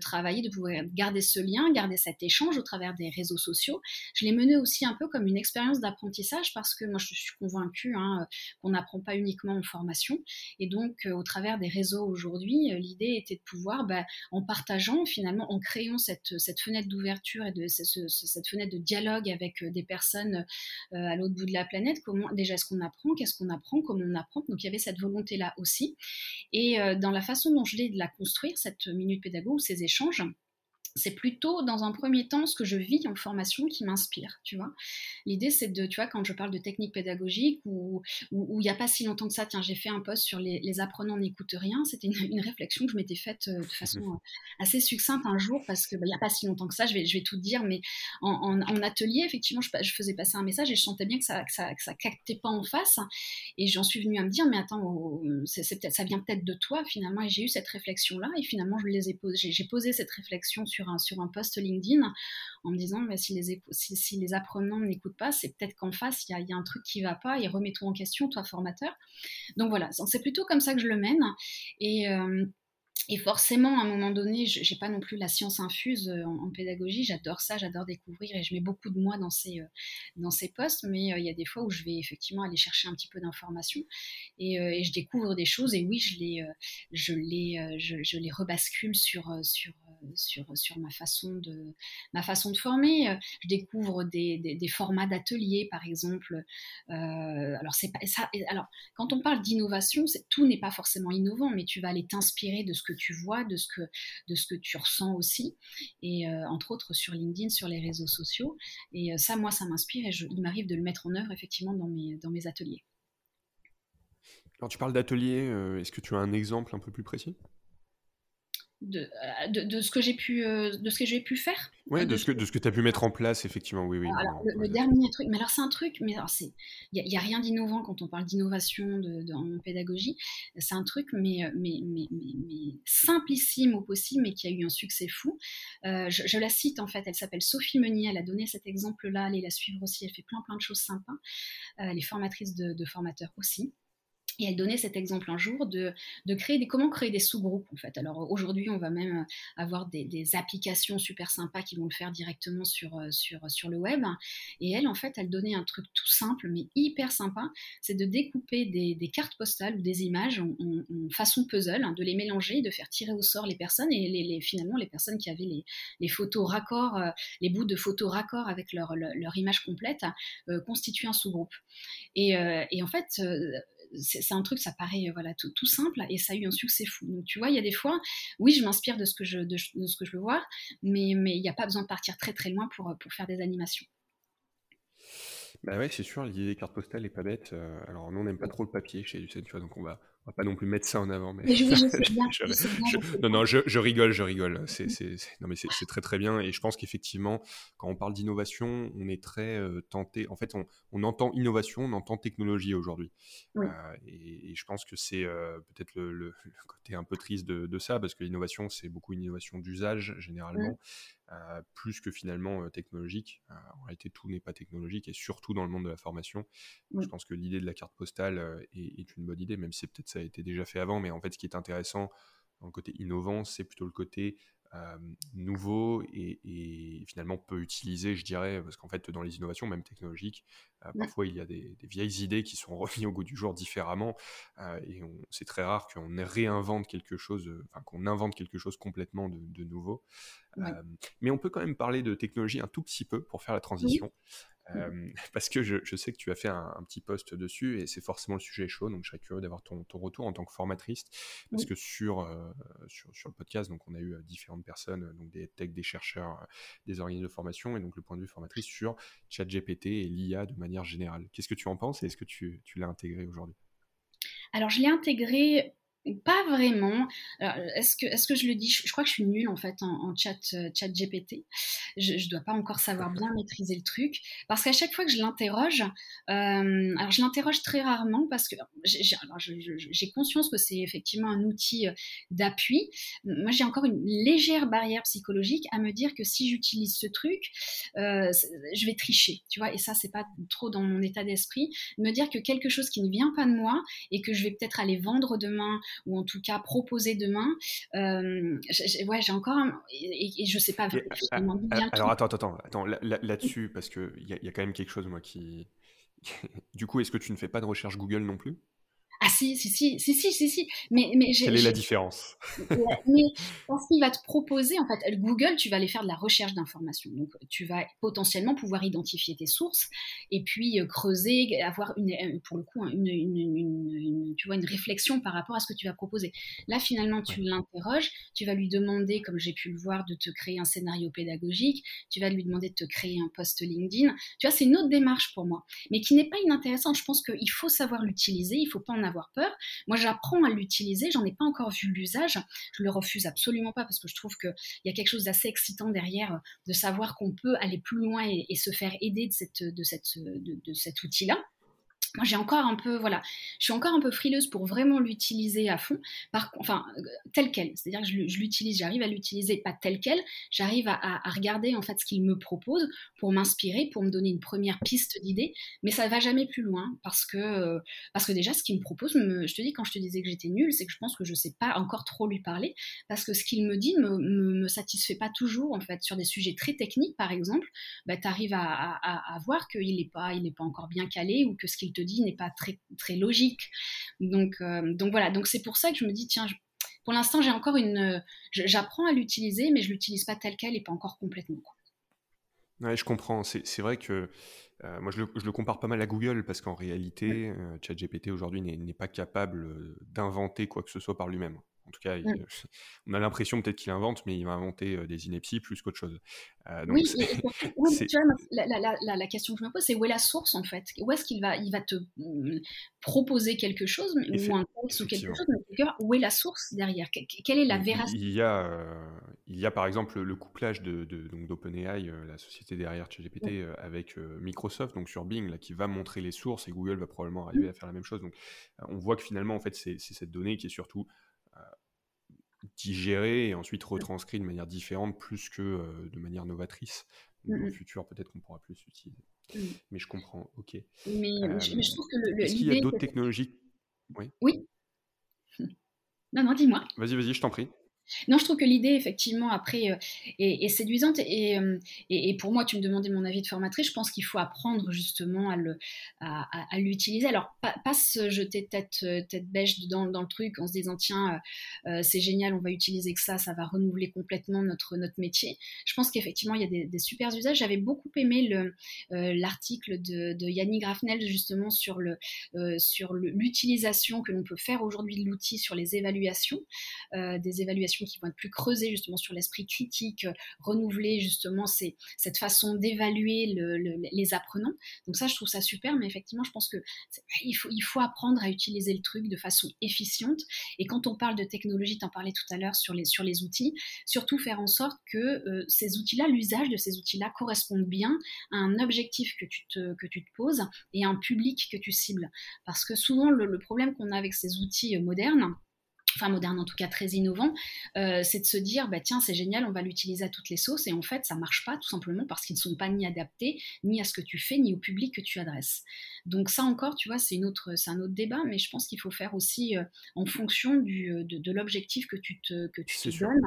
travailler, de pouvoir garder ce lien, garder cet échange au travers des réseaux sociaux. Je l'ai mené aussi un peu comme une expérience d'apprentissage parce que moi je suis convaincue hein, qu'on n'apprend pas uniquement en formation. Et donc euh, au travers des réseaux aujourd'hui, euh, l'idée était de pouvoir, bah, en partageant finalement, en créant cette, cette fenêtre d'ouverture et cette, fenêtre de dialogue avec euh, des personnes à l'autre bout de la planète, comment déjà est-ce qu'on apprend, qu'est-ce qu'on apprend, comment on apprend. Donc il y avait cette volonté-là aussi. Et dans la façon dont je l'ai de la construire, cette minute pédago, ces échanges, c'est plutôt dans un premier temps ce que je vis en formation qui m'inspire, tu vois. L'idée c'est de, tu vois, quand je parle de technique pédagogique ou où il n'y a pas si longtemps que ça, tiens, j'ai fait un post sur les, apprenants n'écoutent rien, c'était une, réflexion que je m'étais faite euh, de façon euh, assez succincte un jour parce que bah, il n'y a pas si longtemps que ça, je vais, je vais tout dire, mais en, atelier, effectivement, je, je, faisais passer un message et je sentais bien que ça, que ça, que ça captait pas en face et j'en suis venue à me dire, mais attends, oh, c'est, ça vient peut-être de toi finalement et j'ai eu cette réflexion là et finalement je les ai posé, j'ai posé cette réflexion sur sur un, post LinkedIn en me disant si, les, si, les apprenants n'écoutent pas, c'est peut-être qu'en face, il y, a un truc qui va pas et remets-toi en question, toi formateur. Donc voilà, c'est plutôt comme ça que je le mène. Et, euh, et forcément, à un moment donné, je n'ai pas non plus la science infuse euh, en, pédagogie. J'adore ça, j'adore découvrir et je mets beaucoup de moi dans ces, euh, dans ces postes. Mais euh, il y a des fois où je vais effectivement aller chercher un petit peu d'informations et, je découvre des choses. Et oui, je les, je les, je, les rebascule sur, sur, sur, sur ma, façon de, ma façon de former. Je découvre des, des, formats d'ateliers, par exemple. alors, c'est pas, ça, alors, quand on parle d'innovation, tout n'est pas forcément innovant, mais tu vas aller t'inspirer de ce que tu vois, de ce que, de ce que tu ressens aussi, et euh, entre autres sur LinkedIn, sur les réseaux sociaux. Et euh, ça, moi, ça m'inspire et il m'arrive de le mettre en œuvre effectivement dans mes, dans mes ateliers. Alors tu parles d'atelier, euh, est-ce que tu as un exemple un peu plus précis? De, de, ce que j'ai pu, euh, de ce que j'ai pu faire. Oui, de, ce que, de ce que tu as pu mettre en place, effectivement, oui, oui. Alors, le, dernier truc, mais alors c'est un truc, mais il n'y a, a, rien d'innovant quand on parle d'innovation en pédagogie. C'est un truc, mais, mais, mais, mais, simplissime au possible, mais qui a eu un succès fou. Euh, je, la cite en fait, elle s'appelle Sophie Meunier, elle a donné cet exemple-là, allez la suivre aussi, elle fait plein plein de choses sympas. Euh, elle est formatrice de, de formateurs aussi. Et elle donnait cet exemple un jour de, de créer des, comment créer des sous-groupes en fait. Alors aujourd'hui, on va même euh, avoir des, applications super sympas qui vont le faire directement sur, euh, sur, sur le web. Et elle, en fait, elle donnait un truc tout simple mais hyper sympa, c'est de découper des, cartes postales ou des images en, façon puzzle, hein, de les mélanger, de faire tirer au sort les personnes et finalement les personnes qui avaient les, les photos raccords, euh, les bouts de photos raccords avec leur, leur, image complète, euh, constituent un sous-groupe. Euh, et, en fait, c'est un truc, ça paraît voilà tout, simple et ça a eu un succès fou. Donc tu vois, il y a des fois, oui, je m'inspire de ce que je de, ce que je veux voir, mais mais il n'y a pas besoin de partir très très loin pour pour faire des animations. Bah ouais, c'est sûr, l'idée des cartes postales est pas bête. Euh, alors nous, on n'aime pas trop le papier chez Lucien, tu vois, donc on va, on va pas non plus mettre ça en avant. Mais, mais je, je, non, non, je, rigole, je rigole. C'est, c'est, non, mais c'est, très très bien. Et je pense qu'effectivement, quand on parle d'innovation, on est très euh, tenté. En fait, on, on, entend innovation, on entend technologie aujourd'hui. Oui. Euh, et, et, je pense que c'est euh, peut-être le, le, le, côté un peu triste de, de ça, parce que l'innovation, c'est beaucoup une innovation d'usage généralement. Oui. Euh, plus que finalement euh, technologique. Euh, en réalité, tout n'est pas technologique et surtout dans le monde de la formation. Oui. Je pense que l'idée de la carte postale est, est, une bonne idée, même si peut-être ça a été déjà fait avant. Mais en fait, ce qui est intéressant dans le côté innovant, c'est plutôt le côté euh, nouveau et, et, finalement peu utilisé, je dirais, parce qu'en fait, dans les innovations, même technologiques, euh, parfois il y a des, des, vieilles idées qui sont remises au goût du jour différemment, euh, et c'est très rare qu'on réinvente quelque chose, enfin qu'on invente quelque chose complètement de, de nouveau. Mais on peut quand même parler de technologie un tout petit peu pour faire la transition. Euh, parce que je, je, sais que tu as fait un, un petit post dessus et c'est forcément le sujet chaud, donc je serais curieux d'avoir ton, ton, retour en tant que formatrice, parce oui. que sur, euh, sur, sur, le podcast, donc on a eu différentes personnes, donc des tech, des chercheurs, des organismes de formation, et donc le point de vue formatrice sur ChatGPT et l'IA de manière générale. Qu'est-ce que tu en penses et est-ce que tu, tu l'as intégré aujourd'hui? Alors, je l'ai intégré pas vraiment. Est-ce que, est que je le dis? Je, crois que je suis nulle en fait en, en chat, euh, chat GPT. Je ne dois pas encore savoir bien maîtriser le truc. Parce qu'à chaque fois que je l'interroge, euh, alors je l'interroge très rarement parce que j'ai conscience que c'est effectivement un outil euh, d'appui. Moi, j'ai encore une légère barrière psychologique à me dire que si j'utilise ce truc, euh, je vais tricher. Tu vois, et ça, c'est pas trop dans mon état d'esprit. Me dire que quelque chose qui ne vient pas de moi et que je vais peut-être aller vendre demain ou en tout cas proposer demain. Euh, j'ai, ouais, j'ai encore un, et, et, je sais pas. Vraiment bien alors attends, attends, attends, là, là-dessus parce que il y, y, a quand même quelque chose moi qui. du coup, est-ce que tu ne fais pas de recherche Google non plus? Ah si, si, si, si, si, si, si. Mais, mais Quelle est la différence? Mais parce qu'il va te proposer, en fait, Google, tu vas aller faire de la recherche d'informations. Donc, tu vas potentiellement pouvoir identifier tes sources et puis euh, creuser, avoir une, euh, pour le coup, une, une, une, tu vois, une réflexion par rapport à ce que tu vas proposer. Là, finalement, tu ouais. l'interroges, tu vas lui demander, comme j'ai pu le voir, de te créer un scénario pédagogique, tu vas lui demander de te créer un post LinkedIn. Tu vois, c'est une autre démarche pour moi, mais qui n'est pas inintéressante. Je pense qu'il faut savoir l'utiliser, il faut pas en avoir peur. Moi, j'apprends à l'utiliser, j'en ai pas encore vu l'usage. Je le refuse absolument pas parce que je trouve qu'il y a quelque chose d'assez excitant derrière de savoir qu'on peut aller plus loin et, se faire aider de, cette, de cet outil-là moi j'ai encore un peu voilà. Je suis encore un peu frileuse pour vraiment l'utiliser à fond. Par enfin euh, tel quel c'est à dire que je, l'utilise j'arrive à l'utiliser pas tel quel j'arrive à, à, regarder en fait ce qu'il me propose pour m'inspirer pour me donner une première piste d'idée. Mais ça va jamais plus loin parce que euh, parce que déjà ce qu'il me propose je te dis quand je te disais que j'étais nulle c'est que je pense que je sais pas encore trop lui parler parce que ce qu'il me dit me, me, me, satisfait pas toujours en fait. Sur des sujets très techniques par exemple bah, tu arrives à, à, à, voir qu'il n'est pas il n'est pas encore bien calé ou que ce qu'il te dit n'est pas très, très logique. Donc, euh, donc voilà, donc c'est pour ça que je me dis, tiens, je, pour l'instant, j'ai encore une. J'apprends à l'utiliser, mais je l'utilise pas tel quel et pas encore complètement. Quoi. Ouais, je comprends. C'est vrai que euh, moi, je le, je le, compare pas mal à Google parce qu'en réalité, euh, ChatGPT aujourd'hui n'est pas capable d'inventer quoi que ce soit par lui-même. En tout cas, il, mmh. on a l'impression peut-être qu'il invente, mais il va inventer euh, des inepties plus qu'autre chose. Euh, donc oui, oui tu vois, la, la, la, la, question que je me pose, c'est où est la source en fait? Où est-ce qu'il va, il va te mm, proposer quelque chose, ou un texte ou quelque chose, mais où est la source derrière? Quelle est la véracité? il y, a, euh, il y a par exemple le couplage d'OpenAI, de, de, la société derrière ChatGPT, oui. euh, avec Microsoft, donc sur Bing, là, qui va montrer les sources, et Google va probablement arriver mmh. à faire la même chose. Donc on voit que finalement, en fait, c'est cette donnée qui est surtout digéré et ensuite retranscrit de manière différente plus que euh, de manière novatrice. Dans le futur, peut-être qu'on pourra plus l'utiliser. Mmh. Mais je comprends, ok. Mais, euh, mais, je trouve que le, Est-ce qu'il y a d'autres technologies? Oui. Oui. Non, non, dis-moi. Vas-y, vas-y, je t'en prie. Non, je trouve que l'idée, effectivement, après, euh, est, séduisante. Euh, et, et, pour moi, tu me demandais mon avis de formatrice. Je pense qu'il faut apprendre justement à, le, à, l'utiliser. Alors, pas, se jeter tête, euh, tête bêche dans, dans le truc en se disant tiens, c'est génial, on va utiliser que ça, ça va renouveler complètement notre, notre métier. Je pense qu'effectivement, il y a des, des super usages. J'avais beaucoup aimé l'article de, de, Yannick Grafnel justement sur l'utilisation que l'on peut faire aujourd'hui de l'outil sur les évaluations, des évaluations qui vont être plus creusées justement sur l'esprit critique, euh, renouveler justement cette façon d'évaluer les apprenants. Donc ça, je trouve ça super, mais effectivement, je pense que il faut, apprendre à utiliser le truc de façon efficiente. Et quand on parle de technologie, tu en parlais tout à l'heure sur les, sur les outils, surtout faire en sorte que euh, ces outils-là, l'usage de ces outils-là corresponde bien à un objectif que tu te, que tu te poses et à un public que tu cibles. Parce que souvent, le problème qu'on a avec ces outils euh, modernes, enfin moderne en tout cas très innovant, euh, c'est de se dire bah tiens c'est génial, on va l'utiliser à toutes les sauces et en fait ça marche pas tout simplement parce qu'ils ne sont pas ni adaptés ni à ce que tu fais ni au public que tu adresses. Donc ça encore tu vois c'est une autre c'est un autre débat mais je pense qu'il faut faire aussi euh, en fonction du, euh, de, l'objectif que tu te que tu te donnes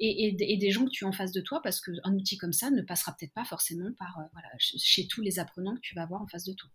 et, et, des gens que tu as en face de toi parce qu'un outil comme ça ne passera peut-être pas forcément par voilà, chez tous les apprenants que tu vas avoir en face de toi.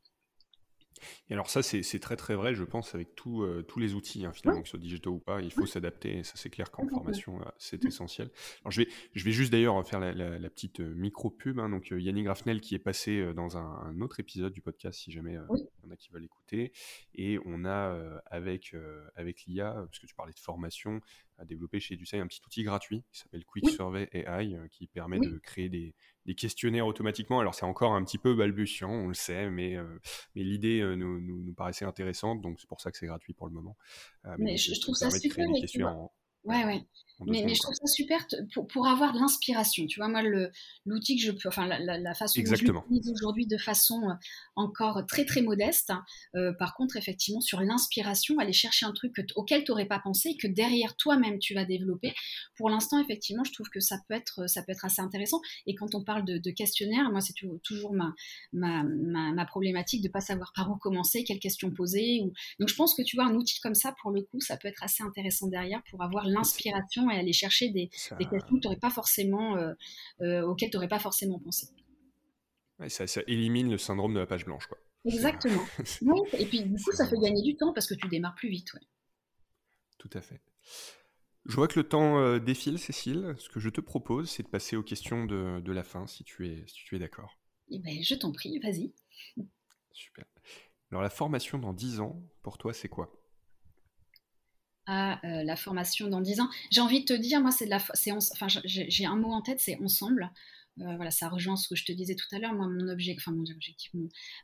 Et alors ça, c'est très très vrai, je pense, avec euh, tous les outils, hein, finalement, que ce soit digitaux ou pas, il faut s'adapter, et ça c'est clair qu'en formation, euh, c'est essentiel. Alors je vais, je vais juste d'ailleurs faire la, petite euh, micro-pub, hein, donc Yannick Grafnel qui est passé dans un, autre épisode du podcast, si jamais il y en a qui veulent écouter, et on a avec, avec l'IA, parce que tu parlais de formation, a développé chez Ducey un petit outil gratuit qui s'appelle Quick Survey AI, qui permet de créer des, des questionnaires automatiquement. Alors c'est encore un petit peu balbutiant, on le sait, mais, euh, mais l'idée euh, nous, nous, paraissait intéressante, donc c'est pour ça que c'est gratuit pour le moment. Euh, mais, je, trouve ça super. Ouais, ouais. Mais, mais, je trouve ça super pour, pour avoir de l'inspiration. Tu vois, moi, l'outil que je peux, enfin, la, la, façon Exactement. dont j'utilise aujourd'hui de façon euh, encore très, très modeste. Hein, euh, par contre, effectivement, sur l'inspiration, aller chercher un truc auquel tu n'aurais pas pensé et que derrière toi-même tu vas développer. Pour l'instant, effectivement, je trouve que ça peut être, ça peut être assez intéressant. Et quand on parle de, de questionnaire, moi, c'est toujours ma, ma, ma, problématique de ne pas savoir par où commencer, quelles questions poser. Ou... Donc, je pense que tu vois, un outil comme ça, pour le coup, ça peut être assez intéressant derrière pour avoir l'inspiration et aller chercher des, questions que pas forcément, euh, euh, auxquelles tu n'aurais pas forcément pensé. ça, élimine le syndrome de la page blanche. Quoi. Exactement. et puis du coup, ça fait gagner du temps parce que tu démarres plus vite. Tout à fait. Je vois que le temps euh, défile, Cécile. Ce que je te propose, c'est de passer aux questions de, de, la fin, si tu es, si tu es d'accord. Eh ben, je t'en prie, vas-y. Super. Alors, la formation dans 10 ans, pour toi, c'est quoi? À euh, la formation dans 10 ans. J'ai envie de te dire, moi, c'est la, enfin, j'ai un mot en tête, c'est ensemble. Euh, voilà, ça rejoint ce que je te disais tout à l'heure. Moi, mon objectif,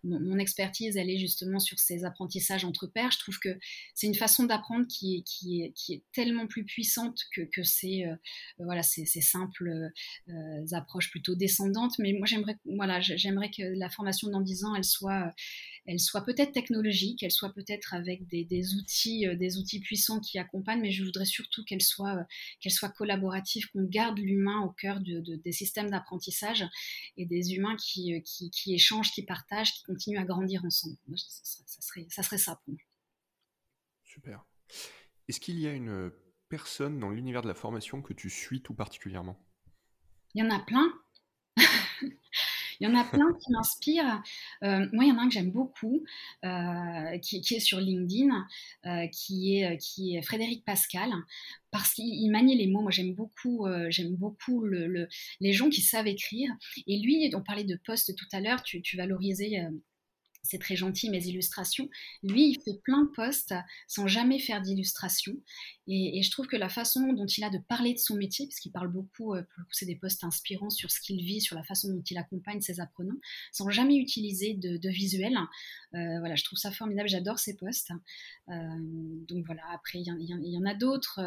mon expertise, elle est justement sur ces apprentissages entre pairs. Je trouve que c'est une façon d'apprendre qui est, tellement plus puissante que, que ces, euh, voilà, ces, simples approches plutôt descendantes. Mais moi, j'aimerais, voilà, j'aimerais que la formation dans 10 ans, elle soit, elle soit peut-être technologique, elle soit peut-être avec des, outils, euh, des outils puissants qui accompagnent, mais je voudrais surtout qu'elle soit, euh, qu'elle soit collaborative, qu'on garde l'humain au cœur des systèmes d'apprentissage et des humains qui, euh, qui, échangent, qui partagent, qui continuent à grandir ensemble. Ça serait, ça serait ça pour moi. Super. Est-ce qu'il y a une personne dans l'univers de la formation que tu suis tout particulièrement? Il y en a plein. Il y en a plein qui m'inspirent. Euh, moi, il y en a un que j'aime beaucoup, euh, qui, est sur LinkedIn, euh, qui, est, qui est Frédéric Pascal, parce qu'il manie les mots. Moi, j'aime beaucoup, j'aime beaucoup le, les gens qui savent écrire. Et lui, on parlait de poste tout à l'heure, tu valorisais c'est très gentil, mes illustrations. Lui, il fait plein de posts sans jamais faire d'illustration. Et, je trouve que la façon dont il a de parler de son métier, parce qu'il parle beaucoup, euh, c'est des posts inspirants sur ce qu'il vit, sur la façon dont il accompagne ses apprenants, sans jamais utiliser de, de visuel. Euh, voilà, je trouve ça formidable, j'adore ces posts. Euh, donc voilà, après, il y, en a d'autres.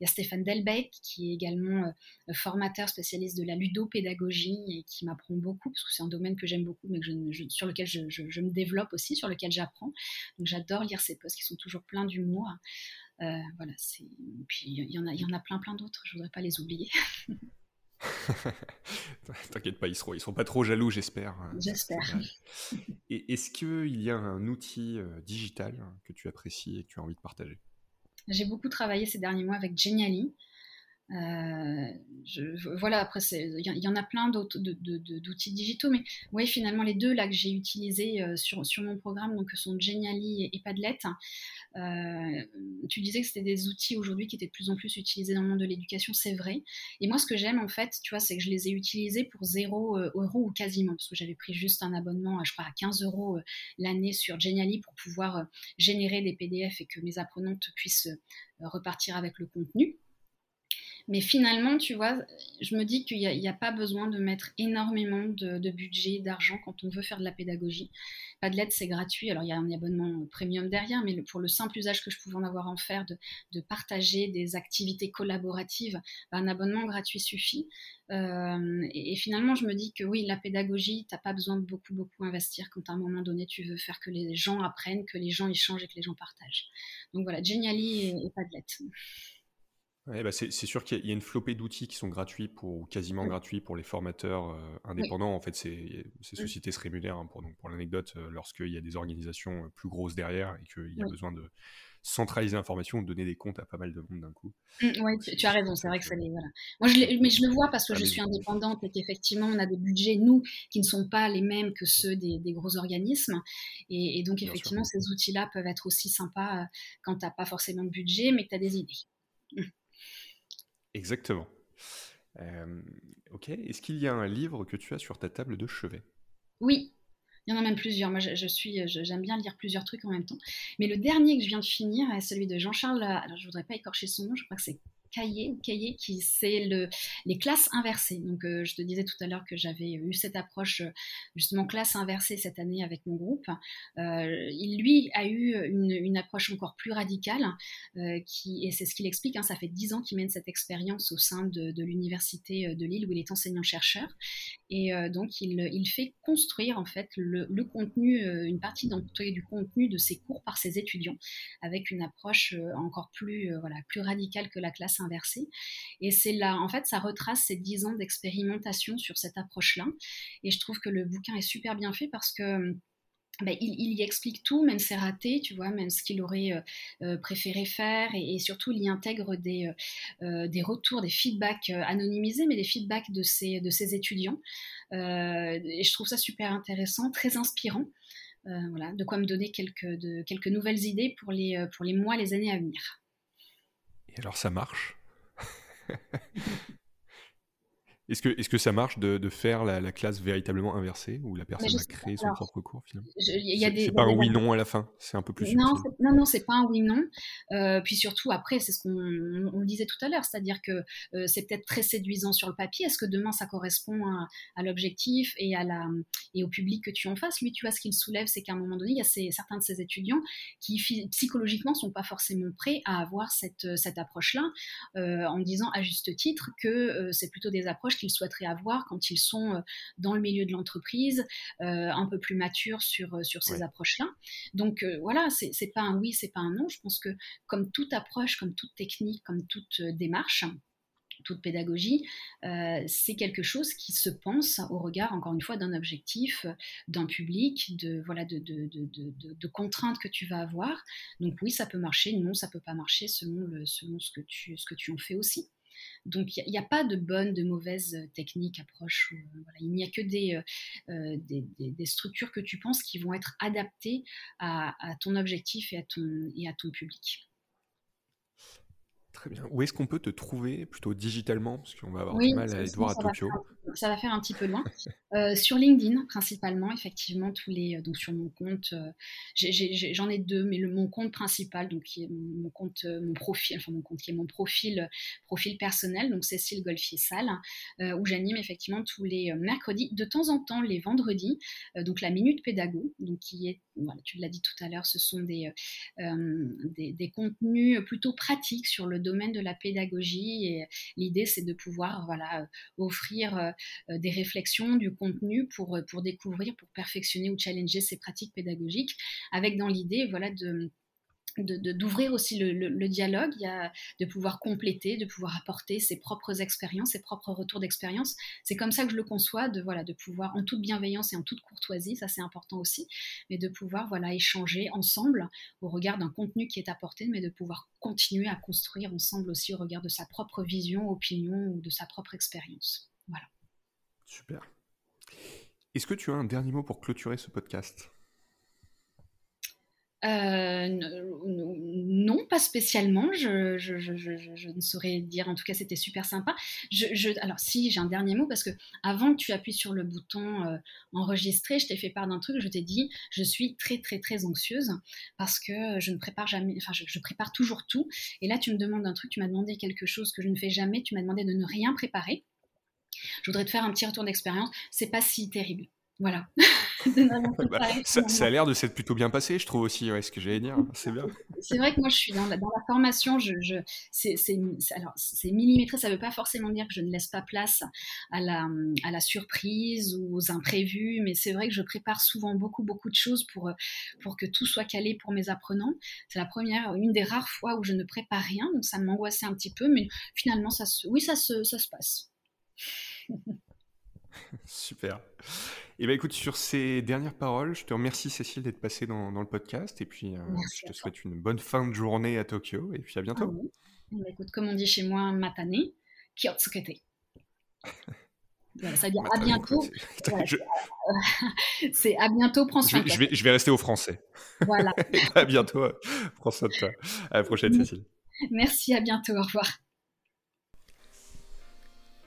Il y a Stéphane Delbecq, qui est également formateur spécialiste de la ludopédagogie et qui m'apprend beaucoup, parce que c'est un domaine que j'aime beaucoup, mais sur lequel je, je me développe aussi, sur lequel j'apprends. Donc j'adore lire ces posts qui sont toujours pleins d'humour. Euh, voilà, c'est. Puis il y en a, il y en a plein, plein d'autres. Je voudrais pas les oublier. T'inquiète pas, ils seront, ils sont pas trop jaloux, j'espère. J'espère. Et est-ce qu'il y a un outil digital que tu apprécies et que tu as envie de partager? J'ai beaucoup travaillé ces derniers mois avec Genially. Euh, voilà, après, il y, en a plein d'autres d'outils digitaux, mais oui, finalement, les deux là que j'ai utilisés euh, sur, mon programme, donc sont Genially et, Padlet. Euh, tu disais que c'était des outils aujourd'hui qui étaient de plus en plus utilisés dans le monde de l'éducation, c'est vrai. Et moi, ce que j'aime en fait, tu vois, c'est que je les ai utilisés pour 0 euros ou quasiment, parce que j'avais pris juste un abonnement, je crois, à 15 euros l'année sur Genially pour pouvoir générer des PDF et que mes apprenantes puissent repartir avec le contenu. Mais finalement, tu vois, je me dis qu'il n'y a, pas besoin de mettre énormément de, budget, d'argent quand on veut faire de la pédagogie. Padlet, c'est gratuit. Alors, il y a un abonnement premium derrière, mais pour le simple usage que je pouvais en avoir en faire, de, partager des activités collaboratives, bah, un abonnement gratuit suffit. Euh, et, finalement, je me dis que oui, la pédagogie, tu n'as pas besoin de beaucoup, beaucoup investir quand à un moment donné, tu veux faire que les gens apprennent, que les gens échangent et que les gens partagent. Donc voilà, Genially et, et Padlet. Bah, c'est sûr qu'il y a une flopée d'outils qui sont gratuits pour, ou quasiment gratuits pour les formateurs euh, indépendants. En fait, ces, sociétés se rémunèrent, hein, pour, pour l'anecdote, euh, lorsqu'il y a des organisations euh, plus grosses derrière et qu'il y a besoin de centraliser l'information, de donner des comptes à pas mal de monde d'un coup. Mmh, oui, tu, as raison, c'est vrai que ça les... Voilà. Moi, je mais je le vois parce que je suis indépendante et qu'effectivement, on a des budgets, nous, qui ne sont pas les mêmes que ceux des, gros organismes. Et, donc, effectivement, ces outils-là peuvent être aussi sympas quand tu n'as pas forcément de budget, mais que tu as des idées. Exactement. ok. Est-ce qu'il y a un livre que tu as sur ta table de chevet? Oui, il y en a même plusieurs. Moi, je, suis, j'aime bien lire plusieurs trucs en même temps. Mais le dernier que je viens de finir est celui de Jean-Charles. Alors, je voudrais pas écorcher son nom. Je crois que c'est cahier, cahier qui c'est le, les classes inversées. Donc, euh, je te disais tout à l'heure que j'avais eu cette approche euh, justement classe inversée cette année avec mon groupe. Euh, il lui a eu une, approche encore plus radicale, qui, et c'est ce qu'il explique. Hein, ça fait dix ans qu'il mène cette expérience au sein de, l'université de Lille où il est enseignant-chercheur. Et donc, il, fait construire en fait le, contenu, une partie du contenu de ses cours par ses étudiants, avec une approche encore plus, voilà, plus radicale que la classe inversée. Et c'est là, en fait, ça retrace ces dix ans d'expérimentation sur cette approche-là. Et je trouve que le bouquin est super bien fait parce que ben, il, y explique tout, même ses ratés, tu vois, même ce qu'il aurait euh, euh, préféré faire, et, surtout il y intègre des, euh, des retours, des feedbacks anonymisés, mais des feedbacks de ses, de ses étudiants. et je trouve ça super intéressant, très inspirant. voilà, de quoi me donner quelques, de, quelques nouvelles idées pour les, pour les mois, les années à venir. Alors ça marche Est-ce que, est que ça marche de, faire la, classe véritablement inversée où la personne a créé son propre cours finalement? C'est pas un oui-non à la fin, c'est un peu plus Non, non, non, c'est pas un oui-non. Euh, puis surtout, après, c'est ce qu'on disait tout à l'heure, c'est-à-dire que euh, c'est peut-être très séduisant sur le papier. Est-ce que demain ça correspond à, l'objectif et, à la, et au public que tu en fasses? Lui, tu vois, ce qu'il soulève, c'est qu'à un moment donné, il y a certains de ses étudiants qui psychologiquement sont pas forcément prêts à avoir cette, cette approche-là, euh, en disant à juste titre que c'est plutôt des approches qu'ils souhaiteraient avoir quand ils sont euh, dans le milieu de l'entreprise, euh, un peu plus matures sur, euh, sur ces approches-là. Donc voilà, c'est pas un oui, c'est pas un non. Je pense que comme toute approche, comme toute technique, comme toute démarche, toute pédagogie, c'est quelque chose qui se pense au regard, encore une fois, d'un objectif, d'un public, de, voilà, de, de, de, contraintes que tu vas avoir. Donc oui, ça peut marcher, non, ça peut pas marcher selon, le, selon ce, que tu, ce que tu en fais aussi. Donc il n'y a, pas de bonne, de mauvaise euh, technique, approche. Euh, il n'y a que euh, des, des, structures que tu penses qui vont être adaptées à, ton objectif et à ton, et à ton public. Très bien. Où est-ce qu'on peut te trouver plutôt digitalement Parce qu'on va avoir du mal à aller te voir à Tokyo? Ça va faire un petit peu loin. Euh, sur LinkedIn, principalement, effectivement, tous les, euh, donc sur mon compte, euh, j'en ai, deux, mais le, mon compte principal, donc qui est mon, compte, mon profil, enfin mon compte qui est mon profil, profil personnel, donc Cécile Golfier Salle, où j'anime effectivement tous les mercredis, de temps en temps les vendredis, donc la minute pédago, donc qui est, tu l'as dit tout à l'heure, ce sont des, des, des, contenus plutôt pratiques sur le domaine de la pédagogie, et l'idée c'est de pouvoir voilà offrir des réflexions, du contenu pour, euh, pour découvrir, pour perfectionner ou challenger ces pratiques pédagogiques, avec dans l'idée voilà, de d'ouvrir aussi le, dialogue, de pouvoir compléter, de pouvoir apporter ses propres expériences, ses propres retours d'expérience. C'est comme ça que je le conçois, de, voilà, de pouvoir, en toute bienveillance et en toute courtoisie, ça c'est important aussi, mais de pouvoir voilà, échanger ensemble au regard d'un contenu qui est apporté, mais de pouvoir continuer à construire ensemble aussi au regard de sa propre vision, opinion ou de sa propre expérience. Voilà. Super. Est-ce que tu as un dernier mot pour clôturer ce podcast? Euh, non, pas spécialement. Je, ne saurais dire. En tout cas, c'était super sympa. alors, si, j'ai un dernier mot parce que avant que tu appuies sur le bouton euh, enregistrer, je t'ai fait part d'un truc. Je t'ai dit, je suis très, très, très anxieuse parce que je ne prépare jamais. Enfin, je, prépare toujours tout. Et là, tu me demandes un truc. Tu m'as demandé quelque chose que je ne fais jamais. Tu m'as demandé de ne rien préparer. Je voudrais te faire un petit retour d'expérience. C'est pas si terrible. Voilà. Bah, ça, a l'air de s'être plutôt bien passé, je trouve aussi, ouais, ce que j'allais dire. C'est bien. C'est vrai que moi, je suis dans la, formation, je, c'est millimétré, ça ne veut pas forcément dire que je ne laisse pas place à la, à la surprise ou aux imprévus, mais c'est vrai que je prépare souvent beaucoup, beaucoup de choses pour, pour que tout soit calé pour mes apprenants. C'est la première, une des rares fois où je ne prépare rien, donc ça m'angoissait un petit peu, mais finalement, ça oui, ça se, ça se passe. Super. Et eh bien écoute, sur ces dernières paroles, je te remercie Cécile d'être passée dans, le podcast et puis euh, je te souhaite une bonne fin de journée à Tokyo et puis à bientôt. Ah eh ben, écoute, comme on dit chez moi, matane, kyotsukete. Voilà, ça veut dire à bientôt. C'est à bientôt, prends soin de toi. Je vais, je vais rester au français. Voilà. à bientôt, prends soin de toi. À la prochaine, Cécile. Merci, à bientôt, au revoir.